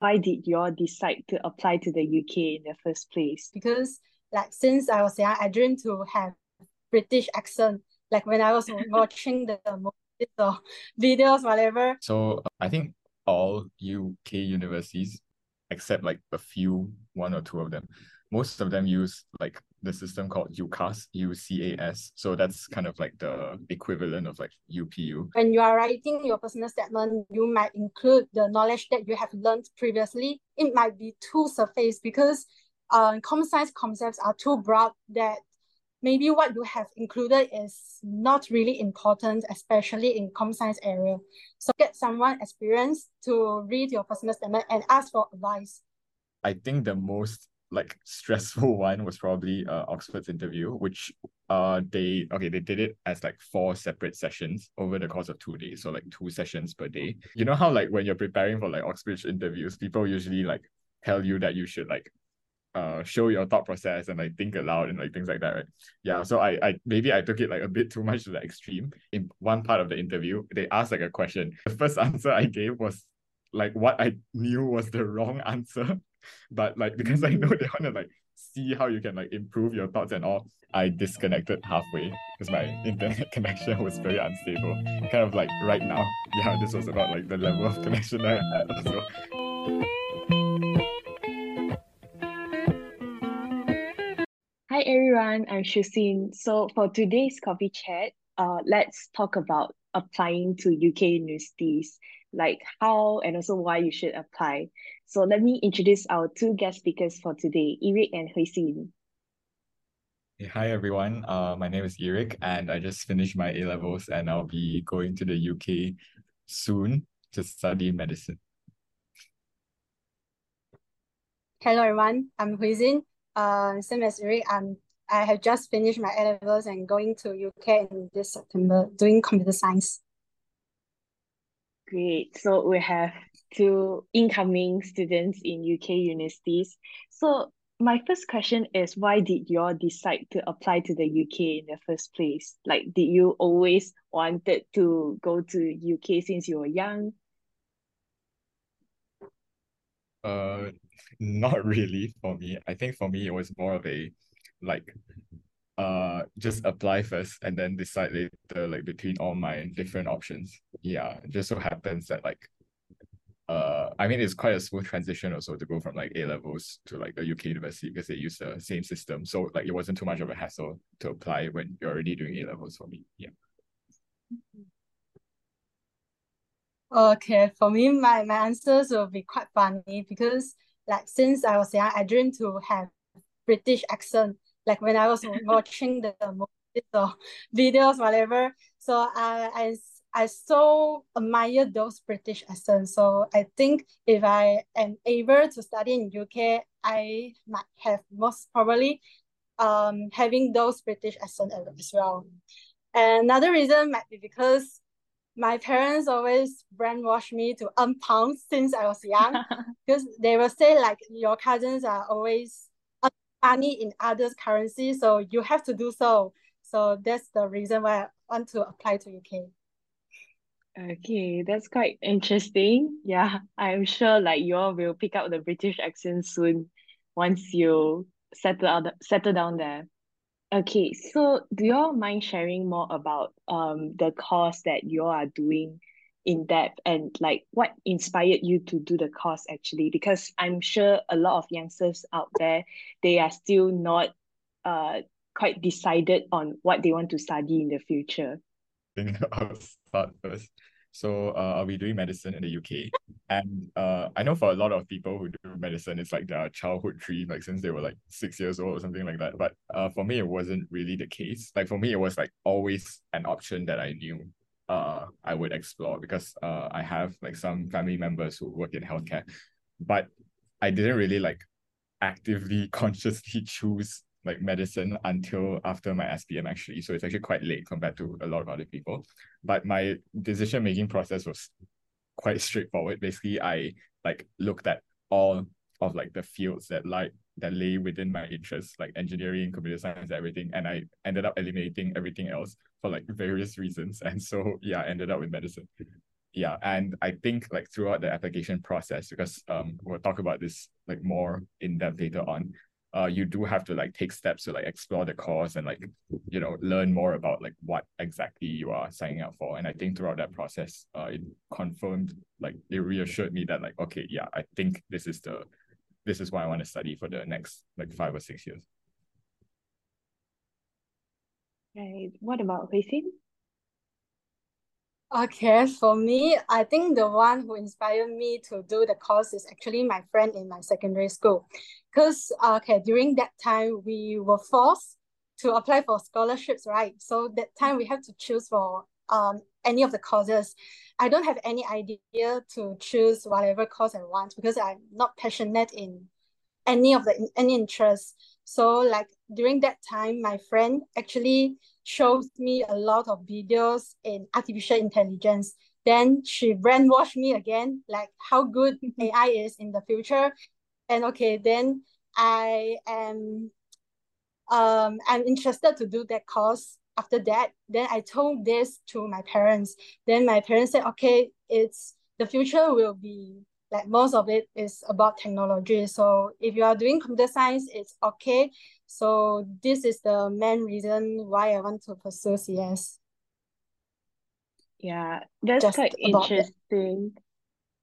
why did you all decide to apply to the UK in the first place? Because like since I was young, I dreamed to have British accent. Like when I was watching the movies or videos, whatever. So I think all UK universities, except like a few, one or two of them, most of them use like the system called UCAS, UCAS. So that's kind of like the equivalent of like UPU. When you are writing your personal statement, you might include the knowledge that you have learned previously. It might be too surface because uh, comp science concepts are too broad that maybe what you have included is not really important, especially in comp science area. So get someone experienced to read your personal statement and ask for advice. I think the most like stressful one was probably uh Oxford's interview, which uh they okay they did it as like four separate sessions over the course of two days, so like two sessions per day. You know how like when you're preparing for like Oxford interviews, people usually like tell you that you should like uh show your thought process and like think aloud and like things like that, right? Yeah. So I I maybe I took it like a bit too much to the extreme. In one part of the interview, they asked like a question. The first answer I gave was like what I knew was the wrong answer. But like because I know they want to like see how you can like improve your thoughts and all, I disconnected halfway because my internet connection was very unstable. Kind of like right now. Yeah, this was about like the level of connection I had also. Hi everyone, I'm Shu Xin. So for today's Kopi Chat, uh, let's talk about applying to UK universities, like how and also why you should apply. So let me introduce our two guest speakers for today, Eric and Hui Xin. Hey, hi everyone. Uh, my name is Eric, and I just finished my A levels, and I'll be going to the UK soon to study medicine. Hello everyone, I'm Hui Xin. Uh, same as Eric, I'm I have just finished my A levels and going to UK in this September doing computer science. Great. So we have two incoming students in UK universities. So my first question is why did you all decide to apply to the UK in the first place? Like did you always wanted to go to UK since you were young? Uh not really for me. I think for me it was more of a like uh just apply first and then decide later like between all my different options. Yeah, just so happens that like uh I mean it's quite a smooth transition also to go from like A levels to like a UK university because they use the same system. So like it wasn't too much of a hassle to apply when you're already doing A levels for me. Yeah. Okay, for me, my, my answers will be quite funny because like since I was young, I dreamed to have British accent like when I was watching the movies or videos, whatever. So I, I, I so admire those British accents. So I think if I am able to study in UK, I might have most probably um having those British accent as well. And another reason might be because my parents always brainwash me to earn pounds since I was young because they will say like your cousins are always money in others currency so you have to do so so that's the reason why i want to apply to uk Okay, that's quite interesting. Yeah, I'm sure like you all will pick up the British accent soon once you settle out settle down there. Okay, so do you all mind sharing more about um the course that you all are doing in depth and like what inspired you to do the course actually because i'm sure a lot of youngsters out there they are still not uh quite decided on what they want to study in the future I'll first. So uh, I'll be doing medicine in the UK. And uh, I know for a lot of people who do medicine, it's like their childhood dream, like since they were like six years old or something like that. But uh, for me, it wasn't really the case. Like for me, it was like always an option that I knew uh I would explore because uh I have like some family members who work in healthcare, but I didn't really like actively consciously choose like medicine until after my SPM actually. So it's actually quite late compared to a lot of other people. But my decision making process was quite straightforward. Basically, I like looked at all of like the fields that like that lay within my interests, like engineering, computer science, everything. And I ended up eliminating everything else for like various reasons. And so yeah, I ended up with medicine. yeah, and I think like throughout the application process, because um we'll talk about this like more in depth later on. Uh, you do have to like take steps to like explore the course and like you know learn more about like what exactly you are signing up for. And I think throughout that process, uh, it confirmed like it reassured me that like okay, yeah, I think this is the this is what I want to study for the next like five or six years. Right. What about Xin? Okay, for me, I think the one who inspired me to do the course is actually my friend in my secondary school. Because okay, during that time we were forced to apply for scholarships, right? So that time we have to choose for um any of the courses. I don't have any idea to choose whatever course I want because I'm not passionate in any of the any interest. So like during that time, my friend actually shows me a lot of videos in artificial intelligence. Then she brainwashed me again, like how good AI is in the future. And okay, then I am um I'm interested to do that course. After that, then I told this to my parents. Then my parents said, okay, it's the future will be like most of it is about technology. So if you are doing computer science, it's okay. So this is the main reason why I want to pursue CS. Yeah, that's Just quite that. interesting.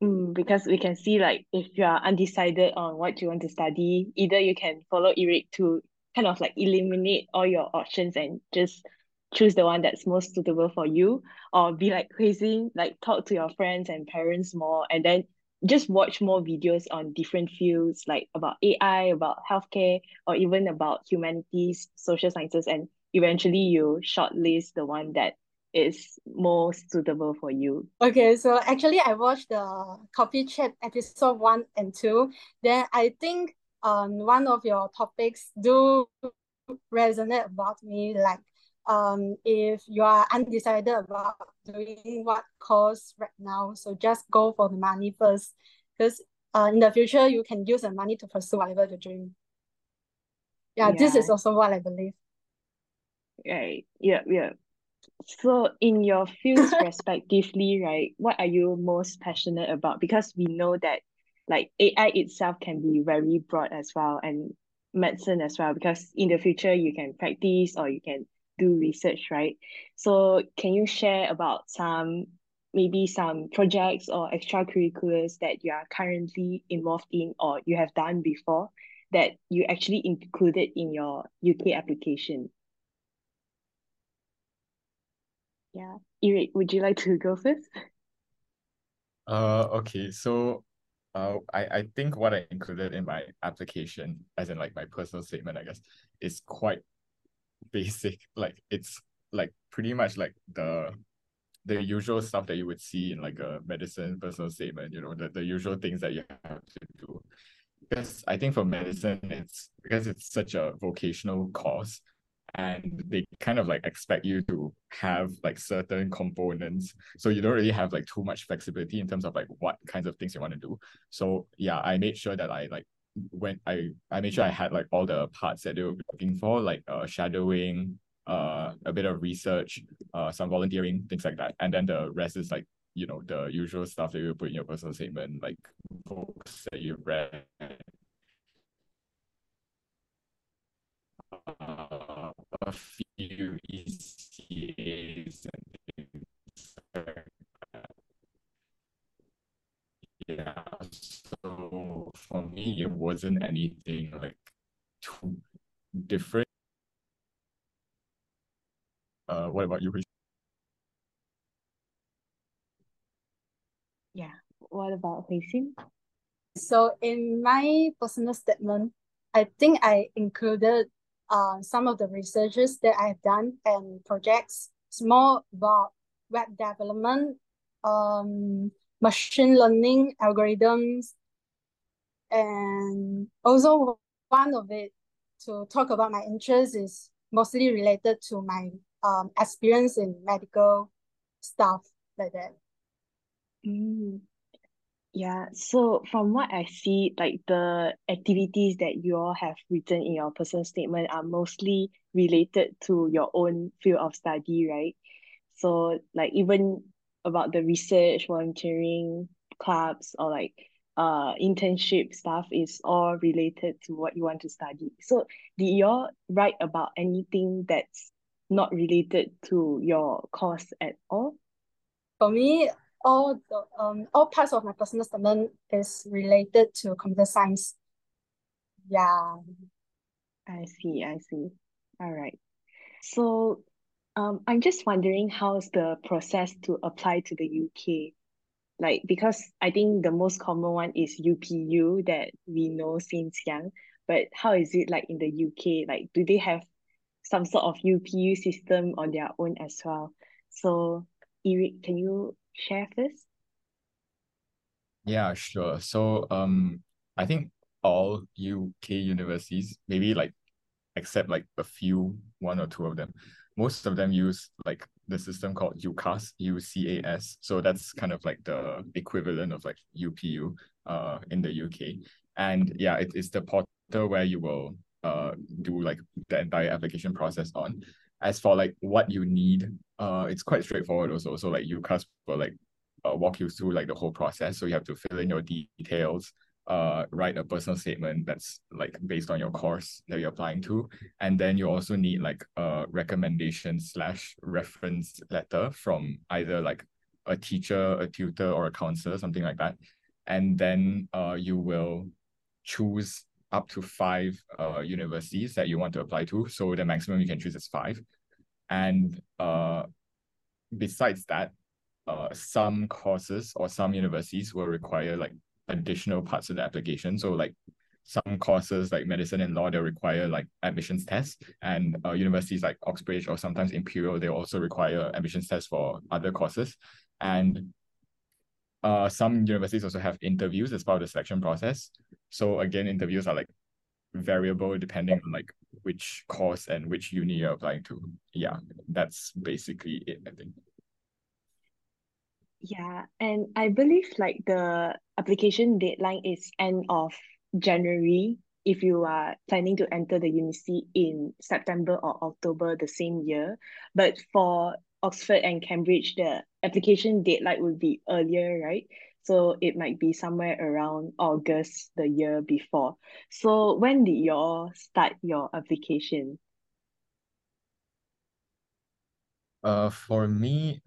Mm, because we can see like if you are undecided on what you want to study, either you can follow Eric to kind of like eliminate all your options and just choose the one that's most suitable for you, or be like crazy, like talk to your friends and parents more, and then just watch more videos on different fields like about AI, about healthcare, or even about humanities, social sciences, and eventually you shortlist the one that is most suitable for you. Okay, so actually I watched the Kopi Chat episode one and two. Then I think um one of your topics do resonate about me like um if you are undecided about doing what course right now, so just go for the money first. Because uh in the future you can use the money to pursue whatever you dream. Yeah, this is also what I believe. right. Yeah, yeah. So in your fields respectively, right, what are you most passionate about? Because we know that like AI itself can be very broad as well and medicine as well, because in the future you can practice or you can do research, right? So can you share about some maybe some projects or extracurriculars that you are currently involved in or you have done before that you actually included in your UK application? Yeah. Eric, would you like to go first? Uh, okay, so uh, I, I think what I included in my application, as in like my personal statement, I guess, is quite basic. Like it's like pretty much like the the usual stuff that you would see in like a medicine personal statement, you know, the, the usual things that you have to do. Because I think for medicine, it's because it's such a vocational course and they kind of like expect you to have like certain components so you don't really have like too much flexibility in terms of like what kinds of things you want to do so yeah i made sure that i like when i i made sure i had like all the parts that they were looking for like uh shadowing uh a bit of research uh some volunteering things like that and then the rest is like you know the usual stuff that you put in your personal statement like books that you've read uh, a few ECAs and things like that. Yeah, it wasn't anything like too different. Uh, what about you? Yeah. What about Hui Xin? So in my personal statement, I think I included uh, some of the researches that I've done and projects. It's more about web development, um, machine learning algorithms, and also one of it to talk about my interest is mostly related to my um experience in medical stuff like that. Mm. Yeah, so from what I see, like the activities that you all have written in your personal statement are mostly related to your own field of study, right? So like even about the research, volunteering, clubs, or like uh internship stuff is all related to what you want to study. So did you all write about anything that's not related to your course at all? For me, all the um all parts of my personal statement is related to computer science. Yeah. I see, I see. All right. So um I'm just wondering how's the process to apply to the UK? Like because I think the most common one is UPU that we know since young, but how is it like in the UK? Like do they have some sort of UPU system on their own as well? So Eric, can you share first? Yeah, sure. So um I think all UK universities, maybe like except like a few, one or two of them, most of them use like the system called UCAS, UCAS. So that's kind of like the equivalent of like UPU uh in the UK. And yeah, it is the portal where you will uh do like the entire application process on. As for like what you need, uh it's quite straightforward also. So like UCAS will like uh, walk you through like the whole process. So you have to fill in your details, uh, write a personal statement that's like based on your course that you're applying to, and then you also need like a recommendation slash reference letter from either like a teacher, a tutor, or a counselor, something like that, and then uh, you will choose up to five uh universities that you want to apply to. So the maximum you can choose is five, and uh, besides that, uh, some courses or some universities will require like additional parts of the application. So like some courses like medicine and law, they require like admissions tests and uh, universities like Oxbridge or sometimes Imperial, they also require admissions tests for other courses. And uh, some universities also have interviews as part of the selection process. So again, interviews are like variable depending on like which course and which uni you're applying to. Yeah, that's basically it, I think. Yeah, and I believe like the application deadline is end of January if you are planning to enter the university in September or October the same year. But for Oxford and Cambridge, the application deadline would be earlier, right? So it might be somewhere around August the year before. So when did you all start your application? Uh, for me,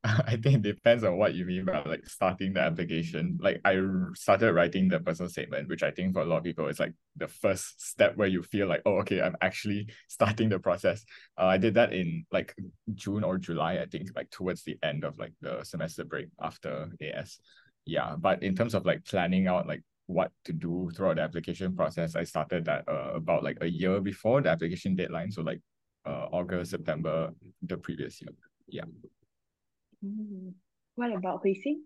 I think it depends on what you mean by like starting the application. Like I started writing the personal statement, which I think for a lot of people is like the first step where you feel like, oh, okay, I'm actually starting the process. Uh, I did that in like June or July, I think, like towards the end of like the semester break after AS. Yeah, but in terms of like planning out like what to do throughout the application process, I started that uh, about like a year before the application deadline. So like uh, August, September, the previous year. Yeah. Mm. What about Hui Xin?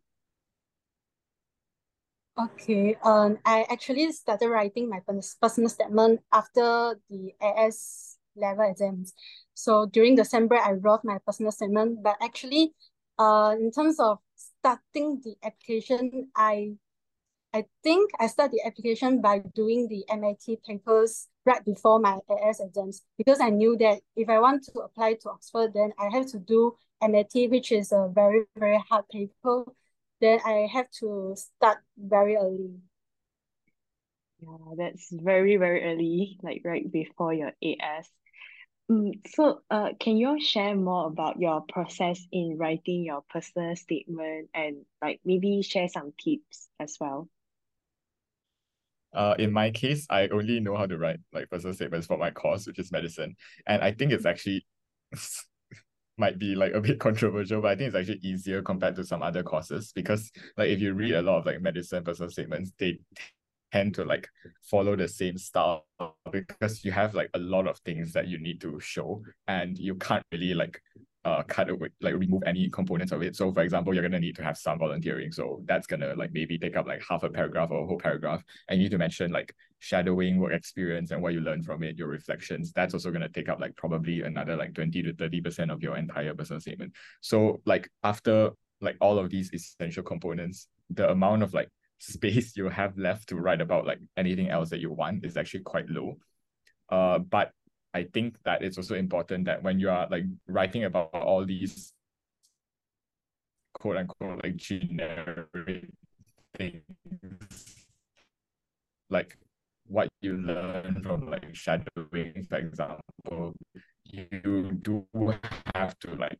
Okay, um, I actually started writing my personal statement after the AS level exams. So during December, I wrote my personal statement, but actually, uh, in terms of starting the application, I I think I start the application by doing the MAT papers right before my AS exams because I knew that if I want to apply to Oxford, then I have to do MAT, which is a very, very hard paper, then I have to start very early. Yeah, that's very, very early, like right before your AS. Mm, so uh, can you share more about your process in writing your personal statement and like maybe share some tips as well? Uh, in my case, I only know how to write like personal statements for my course, which is medicine. And I think it's actually might be like a bit controversial, but I think it's actually easier compared to some other courses because like if you read a lot of like medicine personal statements, they tend to like follow the same style because you have like a lot of things that you need to show and you can't really like uh cut away like remove any components of it. So for example, you're gonna need to have some volunteering. So that's gonna like maybe take up like half a paragraph or a whole paragraph. And you need to mention like shadowing, work experience, and what you learn from it, your reflections. That's also gonna take up like probably another like 20 to 30% of your entire personal statement. So like after like all of these essential components, the amount of like space you have left to write about like anything else that you want is actually quite low. Uh, but I think that it's also important that when you are like writing about all these quote unquote like generic things like what you learn from like shadowing, for example, you do have to like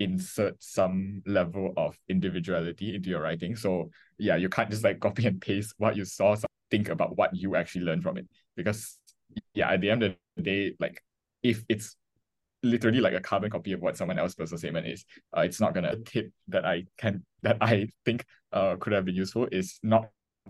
insert some level of individuality into your writing. So yeah, you can't just like copy and paste what you saw, think about what you actually learned from it. Because yeah, at the end of the day, like if it's literally like a carbon copy of what someone else's personal statement is, uh, it's not gonna tip that I can that I think uh could have been useful is not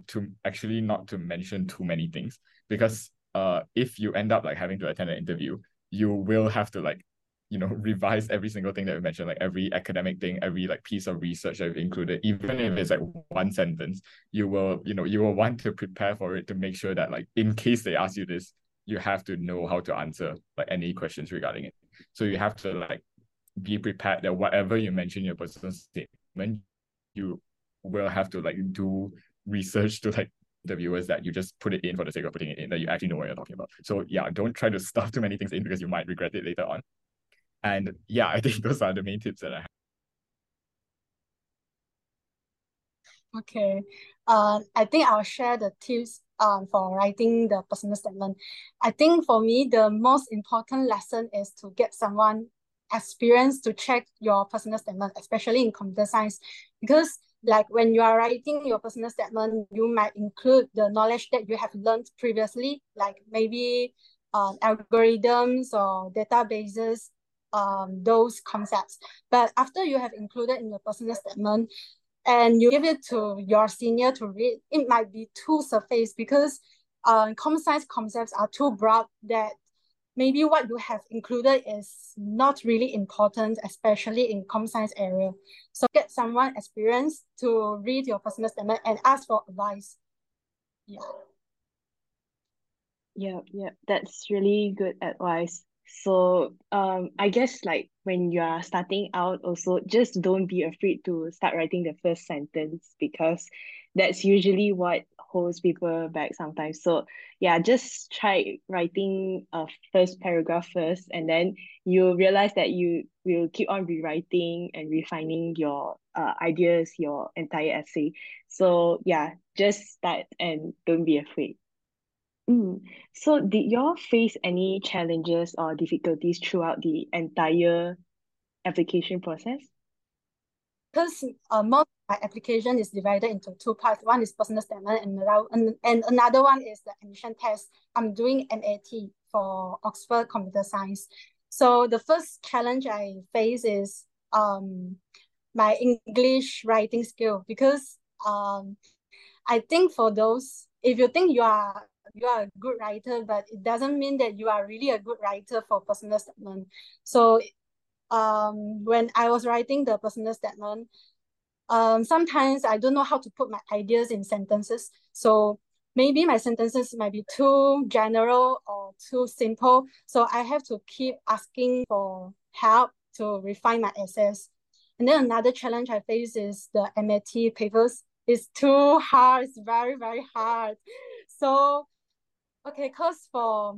to actually not to mention too many things because uh if you end up like having to attend an interview, you will have to like you know revise every single thing that we mentioned like every academic thing every like piece of research that we've included. Even if it's like one sentence you will you know you will want to prepare for it to make sure that like in case they ask you this you have to know how to answer like any questions regarding it so you have to like be prepared that whatever you mention your personal statement you will have to like do research to like the viewers that you just put it in for the sake of putting it in that you actually know what you're talking about so yeah don't try to stuff too many things in because you might regret it later on and yeah, I think those are the main tips that I have. Okay. Uh, I think I'll share the tips um, for writing the personal statement. I think for me, the most important lesson is to get someone experienced to check your personal statement, especially in computer science, because like when you are writing your personal statement, you might include the knowledge that you have learned previously, like maybe uh, algorithms or databases um, those concepts. But after you have included in your personal statement and you give it to your senior to read, it might be too surface because uh, comp science concepts are too broad that maybe what you have included is not really important, especially in comp science area. So get someone experienced to read your personal statement and ask for advice. Yeah. Yeah, yeah, that's really good advice. So um I guess like when you are starting out also just don't be afraid to start writing the first sentence because that's usually what holds people back sometimes. So yeah, just try writing a first paragraph first and then you realize that you will keep on rewriting and refining your uh, ideas, your entire essay. So yeah, just start and don't be afraid. Mm. So did y'all face any challenges or difficulties throughout the entire application process? Because uh, most my application is divided into two parts. One is personal statement and another, and, and another one is the admission test. I'm doing MAT for Oxford Computer Science. So the first challenge I face is um my English writing skill because um I think for those if you think you are you are a good writer, but it doesn't mean that you are really a good writer for personal statement. So um, when I was writing the personal statement, um, sometimes I don't know how to put my ideas in sentences. So maybe my sentences might be too general or too simple. So I have to keep asking for help to refine my essays. And then another challenge I face is the MAT papers. It's too hard. It's very, very hard. So Okay, cause for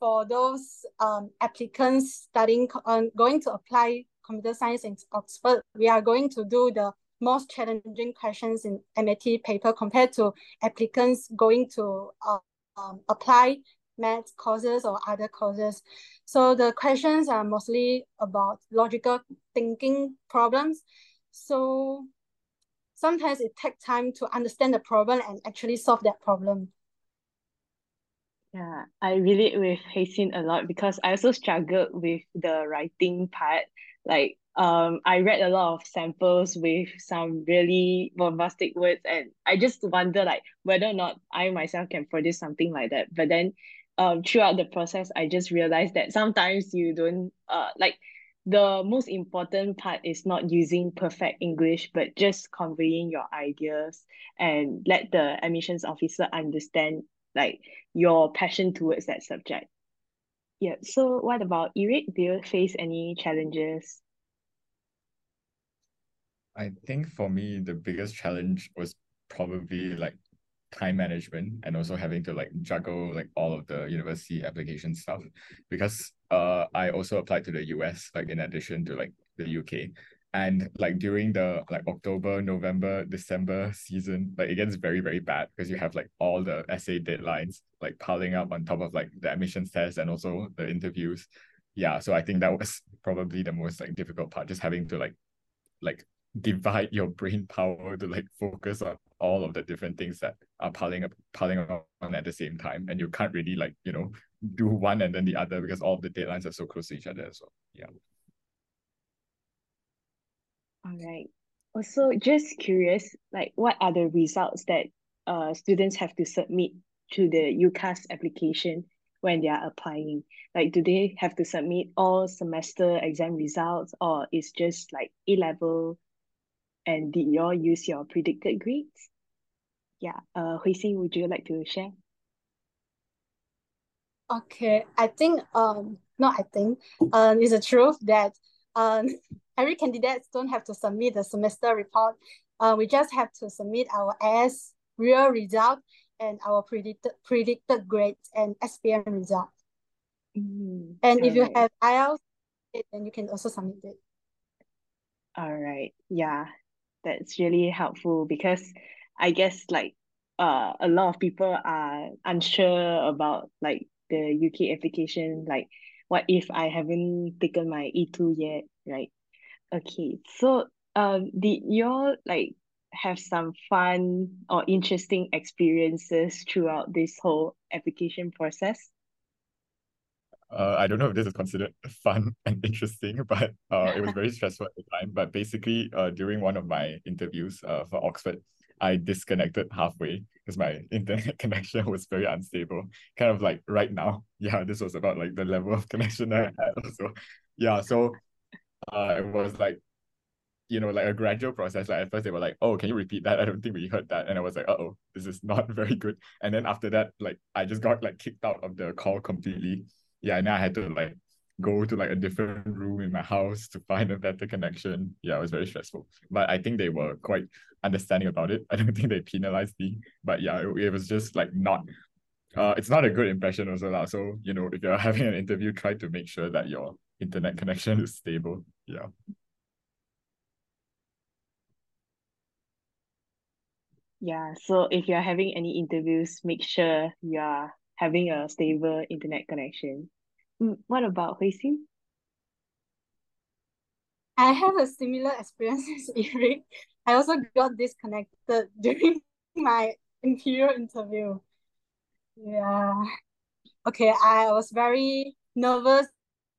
for those um applicants studying um, going to apply computer science in Oxford, we are going to do the most challenging questions in MAT paper compared to applicants going to uh, um, apply math courses or other courses. So the questions are mostly about logical thinking problems. So sometimes it takes time to understand the problem and actually solve that problem. Yeah, I relate with Hui Xin a lot because I also struggled with the writing part. Like, um, I read a lot of samples with some really bombastic words, and I just wonder like whether or not I myself can produce something like that. But then, um, throughout the process, I just realized that sometimes you don't uh like the most important part is not using perfect English, but just conveying your ideas and let the admissions officer understand like your passion towards that subject. Yeah. So what about Eric? Do you face any challenges? I think for me, the biggest challenge was probably like time management and also having to like juggle like all of the university application stuff because uh I also applied to the US like in addition to like the UK and like during the like October, November, December season, like it gets very, very bad because you have like all the essay deadlines like piling up on top of like the admissions test and also the interviews. Yeah, so I think that was probably the most like difficult part, just having to like like divide your brain power to like focus on all of the different things that are piling up piling on at the same time. And you can't really like you know do one and then the other because all the deadlines are so close to each other well. Yeah all right also just curious like what are the results that uh students have to submit to the UCAS application when they are applying like do they have to submit all semester exam results or is just like A level and did you all use your predicted grades? Yeah, uh, Hui Xin, would you like to share? Okay, I think um not I think um it's a truth that um every candidate don't have to submit the semester report. Uh, we just have to submit our S real result and our predicted predicted grades and SPM result. Mm, and if right. you have IELTS, then you can also submit it. All right. Yeah, that's really helpful because I guess like uh a lot of people are unsure about like the UK application like what if I haven't taken my E2 yet right okay so um did you all like have some fun or interesting experiences throughout this whole application process uh, I don't know if this is considered fun and interesting, but uh, it was very stressful at the time. But basically, uh, during one of my interviews uh, for Oxford, I disconnected halfway because my internet connection was very unstable. Kind of like right now. Yeah, this was about like the level of connection I had also. Yeah, so uh, it was like, you know, like a gradual process. Like at first they were like, oh, can you repeat that? I don't think we heard that. And I was like, oh, this is not very good. And then after that, like I just got like kicked out of the call completely yeah, and I had to like go to like a different room in my house to find a better connection. Yeah, it was very stressful. But I think they were quite understanding about it. I don't think they penalized me. But yeah, it, it was just like not uh it's not a good impression also. La. So, you know, if you're having an interview, try to make sure that your internet connection is stable. Yeah. Yeah, so if you're having any interviews, make sure you are having a stable internet connection. Mm, what about Hui Xin? I have a similar experience as Eric. I also got disconnected during my Imperial interview. Yeah. Okay, I was very nervous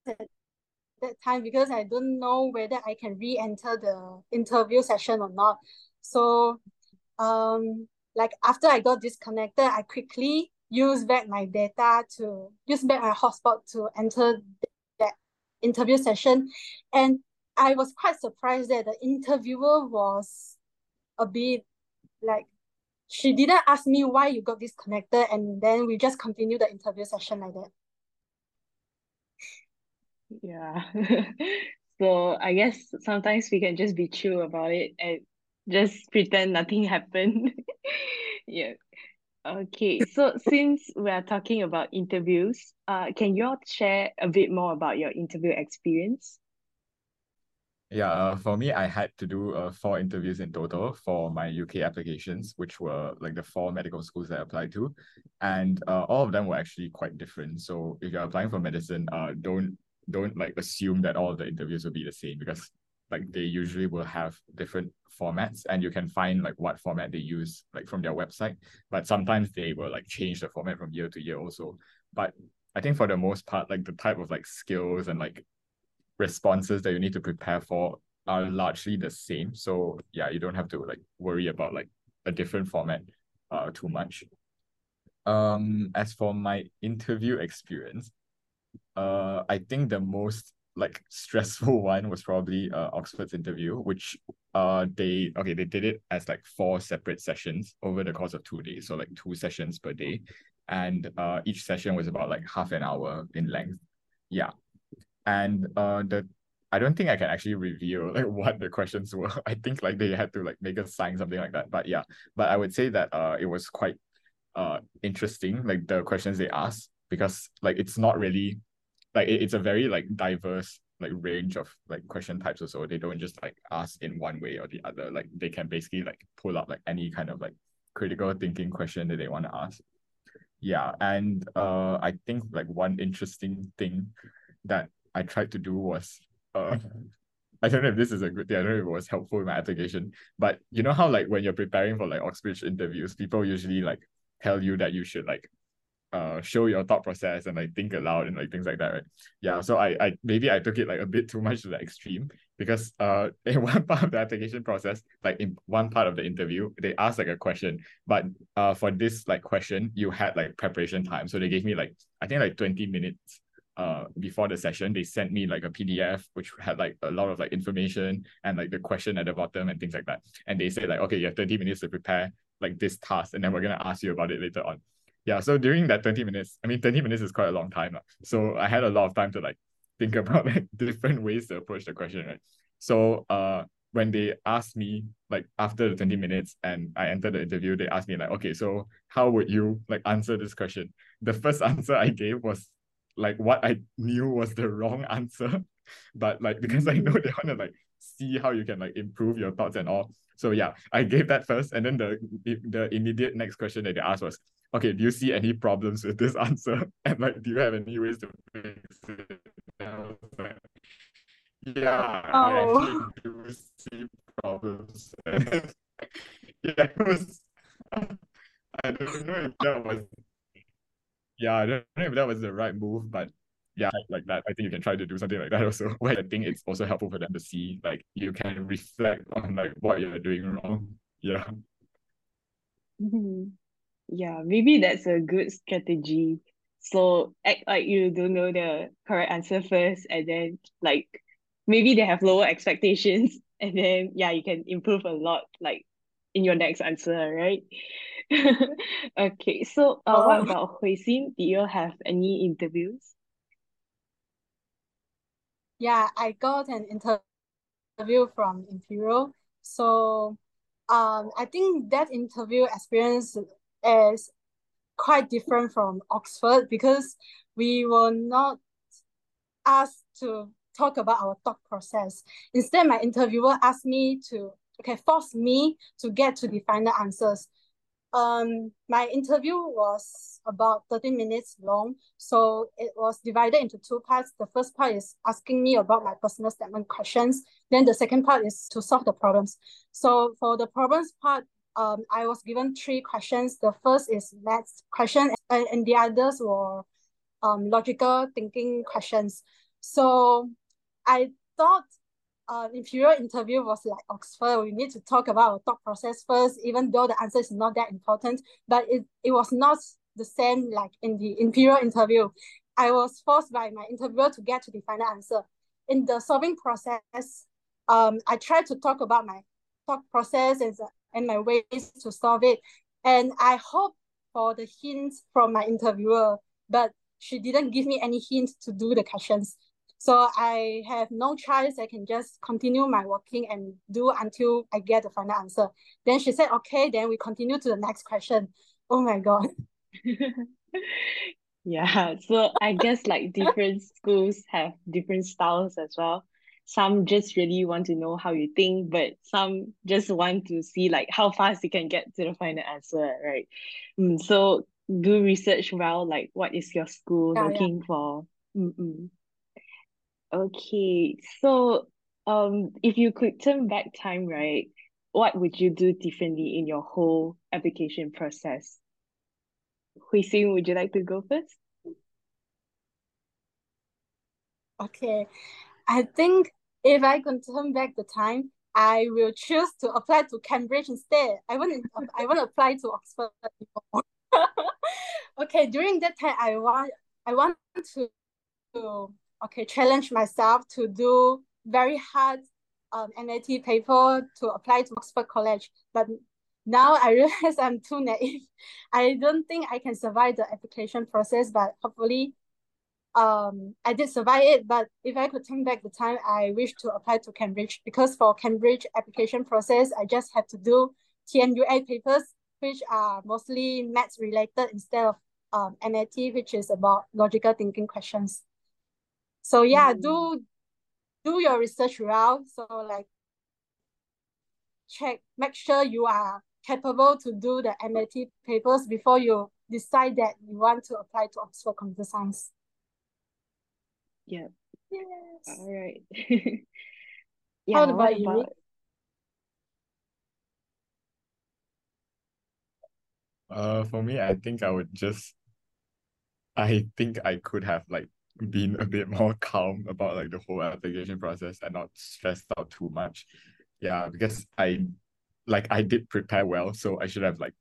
at that time because I don't know whether I can re-enter the interview session or not. So um like after I got disconnected, I quickly used back my data to use back my hotspot to enter that interview session. And I was quite surprised that the interviewer was a bit like she didn't ask me why you got disconnected and then we just continued the interview session like that. Yeah. so I guess sometimes we can just be chill about it and just pretend nothing happened. yeah. Okay, so since we are talking about interviews, uh, can you all share a bit more about your interview experience? Yeah, uh, for me, I had to do uh, four interviews in total for my UK applications, which were like the four medical schools that I applied to. And uh, all of them were actually quite different. So if you're applying for medicine, uh, don't don't like assume that all the interviews will be the same because like they usually will have different formats and you can find like what format they use like from their website. But sometimes they will like change the format from year to year also. But i think for the most part like the type of like skills and like responses that you need to prepare for are largely the same. So yeah you don't have to like worry about like a different format uh too much. Um as for my interview experience uh i think the most like stressful one was probably uh, Oxford's interview, which uh they okay they did it as like four separate sessions over the course of two days, so like two sessions per day, and uh each session was about like half an hour in length. Yeah, and uh the I don't think I can actually reveal like what the questions were. I think like they had to like make a sign something like that. But yeah, but I would say that uh it was quite uh interesting like the questions they asked because like it's not really like it, it's a very like diverse like range of like question types or so. They don't just like ask in one way or the other. Like they can basically like pull up like any kind of like critical thinking question that they want to ask. Yeah, and uh, I think like one interesting thing that I tried to do was uh, I don't know if this is a good thing. I don't know if it was helpful in my application, but you know how like when you're preparing for like Oxbridge interviews, people usually like tell you that you should like uh show your thought process and like think aloud and like things like that, right? Yeah. So I I maybe I took it like a bit too much to the extreme because uh in one part of the application process, like in one part of the interview, they asked like a question, but uh for this like question, you had like preparation time. So they gave me like I think like 20 minutes uh before the session they sent me like a pdf which had like a lot of like information and like the question at the bottom and things like that and they said like okay you have 30 minutes to prepare like this task and then we're going to ask you about it later on yeah so during that 20 minutes i mean 20 minutes is quite a long time so i had a lot of time to like think about like different ways to approach the question right so uh when they asked me like after the 20 minutes and I entered the interview, they asked me like, okay, so how would you like answer this question? The first answer I gave was like what I knew was the wrong answer. But like because I know they want to like see how you can like improve your thoughts and all. So yeah, I gave that first. And then the the immediate next question that they asked was, okay, do you see any problems with this answer? And like, do you have any ways to fix it? Like, yeah, oh. I actually do see problems. yeah, it was I don't know if that was yeah, I don't know if that was the right move, but yeah, like that. I think you can try to do something like that also. Where I think it's also helpful for them to see, like you can reflect on like what you're doing wrong. Yeah. Mm-hmm. Yeah, maybe that's a good strategy. So act like you don't know the correct answer first, and then like maybe they have lower expectations, and then yeah, you can improve a lot like in your next answer, right? okay, so uh, what about Hui Xin? Do you have any interviews? Yeah, I got an interview from Imperial. So um, I think that interview experience is quite different from Oxford because we were not asked to talk about our thought process. Instead, my interviewer asked me to, okay, force me to get to the final answs um my interview was about 30 minutes long so it was divided into two parts. The first part is asking me about my personal statement questions then the second part is to solve the problems. So for the problems part um i was given three questions. The first is maths question and, and the others were um logical thinking questions. So i thought uh, Imperial interview was like Oxford, we need to talk about our thought process first, even though the answer is not that important. But it, it was not the same like in the Imperial interview. I was forced by my interviewer to get to the final answer. In the solving process, um, I tried to talk about my thought process and, and my ways to solve it. And I hope for the hints from my interviewer, but she didn't give me any hints to do the questions. So I have no choice. I can just continue my working and do until I get the final answer. Then she said, okay, then we continue to the next question. Oh my God. yeah, so I guess like different schools have different styles as well. Some just really want to know how you think, but some just want to see like how fast you can get to the final answer, right? Mm, so do research well, like what is your school yeah, looking yeah. for? Mm-mm. Okay, so um, if you could turn back time, right, what would you do differently in your whole application process? Hui Xin, would you like to go first? Okay, I think if I can turn back the time, I will choose to apply to Cambridge instead. I want to, I want to apply to Oxford. okay, during that time, I want I want to okay, challenge myself to do very hard um, MAT paper to apply to Oxford College. But now I realize I'm too naive. I don't think I can survive the application process, but hopefully um, I did survive it. But if I could turn back the time, I wish to apply to Cambridge because for Cambridge application process, I just have to do TMUA papers, which are mostly maths related instead of um, MAT, which is about logical thinking questions. So yeah, mm. do do your research well. So like check, make sure you are capable to do the MAT papers before you decide that you want to apply to Oxford Computer Science. Yeah. Yes. All right. How yeah, about you? Uh, for me, I think I would just, I think I could have like been a bit more calm about like the whole application process and not stressed out too much. Yeah, because I, like, I did prepare well, so I should have like,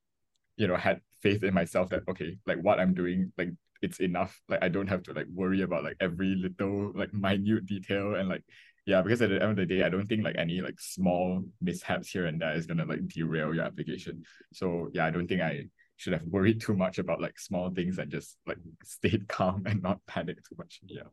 you know, had faith in myself that okay, like what I'm doing, like it's enough. Like I don't have to like worry about like every little like minute detail and like yeah, because at the end of the day, I don't think like any like small mishaps here and there is gonna like derail your application. So yeah, I don't think I should have worried too much about like small things and just like stayed calm and not panic too much. Yeah.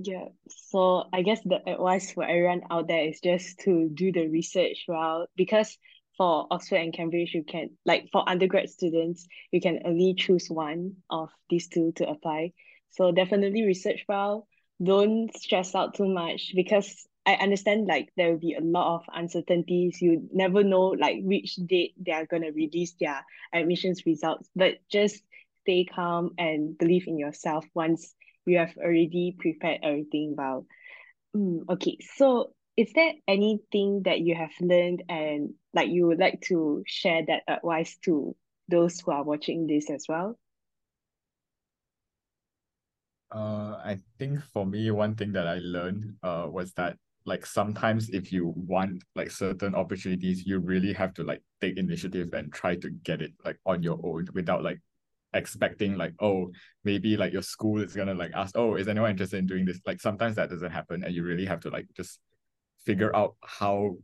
Yeah, so I guess the advice for everyone out there is just to do the research well because for Oxford and Cambridge, you can like for undergrad students, you can only choose one of these two to apply. So definitely research well. Don't stress out too much because I understand like there will be a lot of uncertainties. You never know like which date they are gonna release their admissions results, but just stay calm and believe in yourself once you have already prepared everything well. Mm, okay, so is there anything that you have learned and like you would like to share that advice to those who are watching this as well? Uh, I think for me, one thing that I learned uh was that like sometimes if you want like certain opportunities, you really have to like take initiative and try to get it like on your own without like expecting like oh maybe like your school is gonna like ask oh is anyone interested in doing this? Like sometimes that doesn't happen and you really have to like just figure out how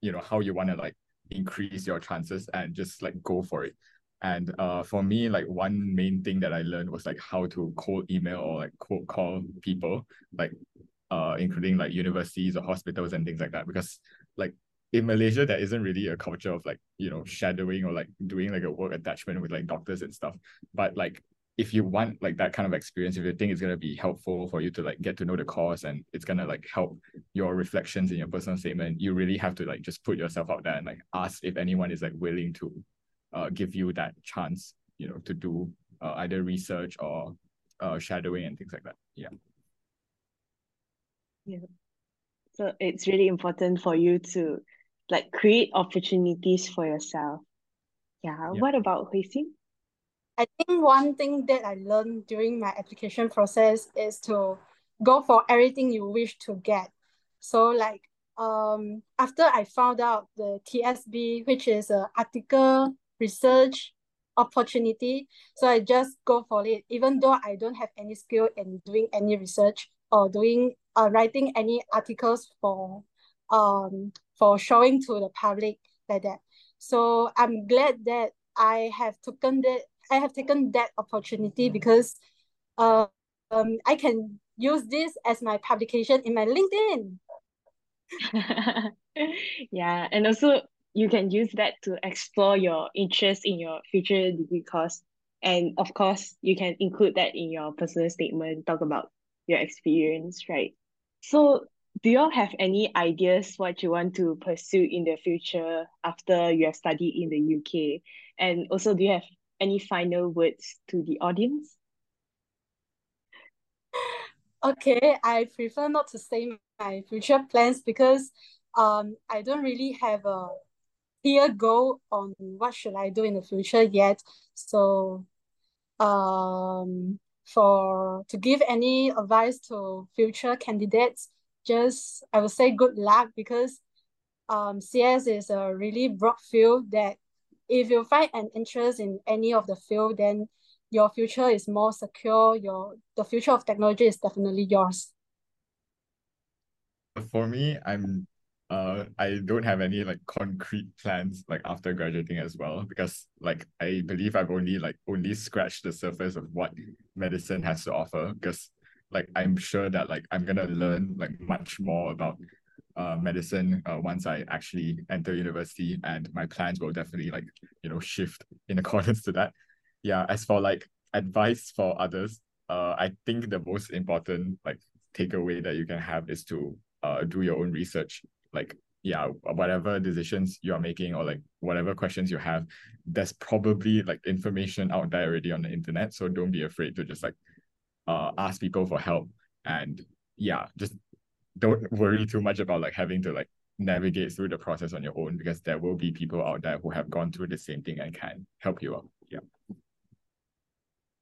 you know how you want to like increase your chances and just like go for it. And uh for me like one main thing that I learned was like how to cold email or like cold call people like uh including like universities or hospitals and things like that because like in Malaysia, there isn't really a culture of like, you know, shadowing or like doing like a work attachment with like doctors and stuff. But like if you want like that kind of experience, if you think it's gonna be helpful for you to like get to know the course and it's gonna like help your reflections in your personal statement, you really have to like just put yourself out there and like ask if anyone is like willing to uh give you that chance, you know, to do uh, either research or uh shadowing and things like that. Yeah. Yeah. So it's really important for you to like create opportunities for yourself. Yeah. Yeah. What about Hui Xin? I think one thing that I learned during my application process is to go for everything you wish to get. So like um after I found out the TSB, which is a article research opportunity, so I just go for it, even though I don't have any skill in doing any research or doing uh writing any articles for um for showing to the public like that. So I'm glad that I have taken that I have taken that opportunity because uh, um I can use this as my publication in my LinkedIn. yeah, and also you can use that to explore your interest in your future degree course. And of course, you can include that in your personal statement, talk about your experience, right? So do you all have any ideas what you want to pursue in the future after you have studied in the UK? And also, do you have any final words to the audience? Okay, I prefer not to say my future plans because um I don't really have a clear goal on what should I do in the future yet. So um for to give any advice to future candidates, just I would say good luck because um CS is a really broad field that if you find an interest in any of the field, then your future is more secure. Your the future of technology is definitely yours. For me, I'm uh I don't have any like concrete plans like after graduating as well because like I believe I've only like only scratched the surface of what medicine has to offer because like I'm sure that like I'm gonna learn like much more about uh medicine uh once I actually enter university and my plans will definitely like you know shift in accordance to that. Yeah, as for like advice for others, uh I think the most important like takeaway that you can have is to uh do your own research. Like yeah, whatever decisions you're making or like whatever questions you have, there's probably like information out there already on the internet. So don't be afraid to just like uh ask people for help and yeah, just don't worry too much about like having to like navigate through the process on your own because there will be people out there who have gone through the same thing and can help you out. Yeah.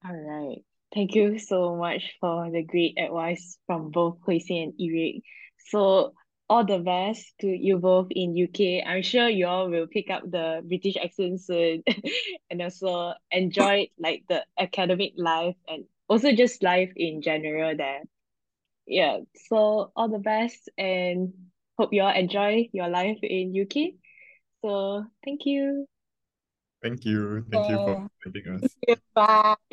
All right. Thank you so much for the great advice from both Hui and Eric. So all the best to you both in UK. I'm sure you all will pick up the British accent soon and also enjoy like the academic life and also just life in general there. Yeah, so all the best and hope you all enjoy your life in UK. So thank you. Thank you. Thank you for Yeah. inviting us. Bye.